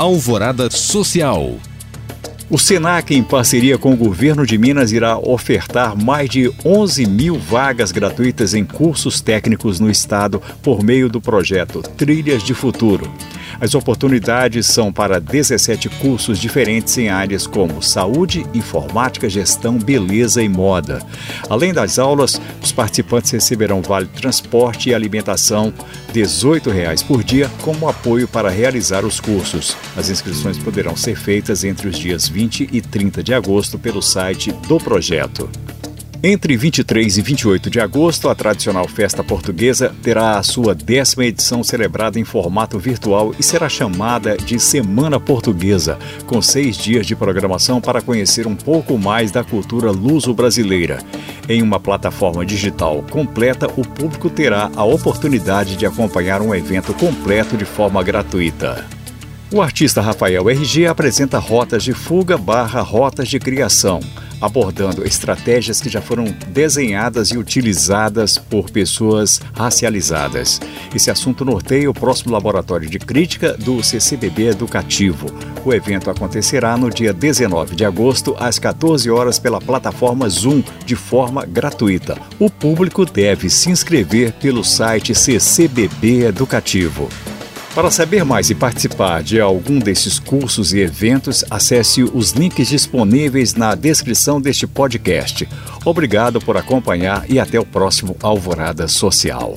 Alvorada Social. O SENAC, em parceria com o governo de Minas, irá ofertar mais de 11 mil vagas gratuitas em cursos técnicos no estado por meio do projeto Trilhas de Futuro. As oportunidades são para 17 cursos diferentes em áreas como saúde, informática, gestão, beleza e moda. Além das aulas, os participantes receberão vale transporte e alimentação R$ 18,00 por dia como apoio para realizar os cursos. As inscrições poderão ser feitas entre os dias 20 e 30 de agosto pelo site do projeto. Entre 23 e 28 de agosto, a tradicional festa portuguesa terá a sua décima edição celebrada em formato virtual e será chamada de Semana Portuguesa, com seis dias de programação para conhecer um pouco mais da cultura luso-brasileira. Em uma plataforma digital completa, o público terá a oportunidade de acompanhar um evento completo de forma gratuita. O artista Rafael RG apresenta rotas de fuga barra rotas de criação abordando estratégias que já foram desenhadas e utilizadas por pessoas racializadas. Esse assunto norteia o próximo laboratório de crítica do CCBB Educativo. O evento acontecerá no dia 19 de agosto, às 14 horas, pela plataforma Zoom, de forma gratuita. O público deve se inscrever pelo site CCBB Educativo. Para saber mais e participar de algum desses cursos e eventos, acesse os links disponíveis na descrição deste podcast. Obrigado por acompanhar e até o próximo Alvorada Social.